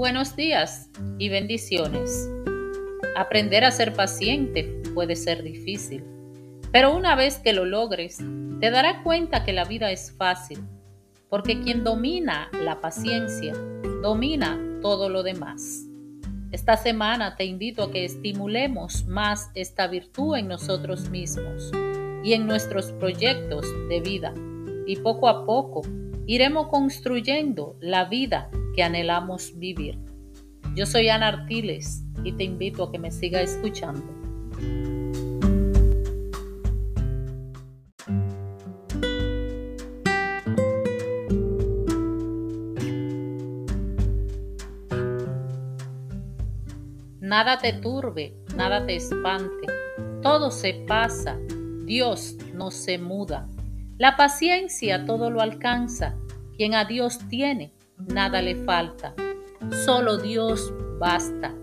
buenos días y bendiciones. Aprender a ser paciente puede ser difícil, pero una vez que lo logres, te darás cuenta que la vida es fácil, porque quien domina la paciencia, domina todo lo demás. Esta semana te invito a que estimulemos más esta virtud en nosotros mismos y en nuestros proyectos de vida, y poco a poco iremos construyendo la vida que anhelamos vivir. Yo soy Ana Artiles y te invito a que me siga escuchando. Nada te turbe, nada te espante, todo se pasa, Dios no se muda. La paciencia todo lo alcanza, quien a Dios tiene, nada le falta. Solo Dios basta.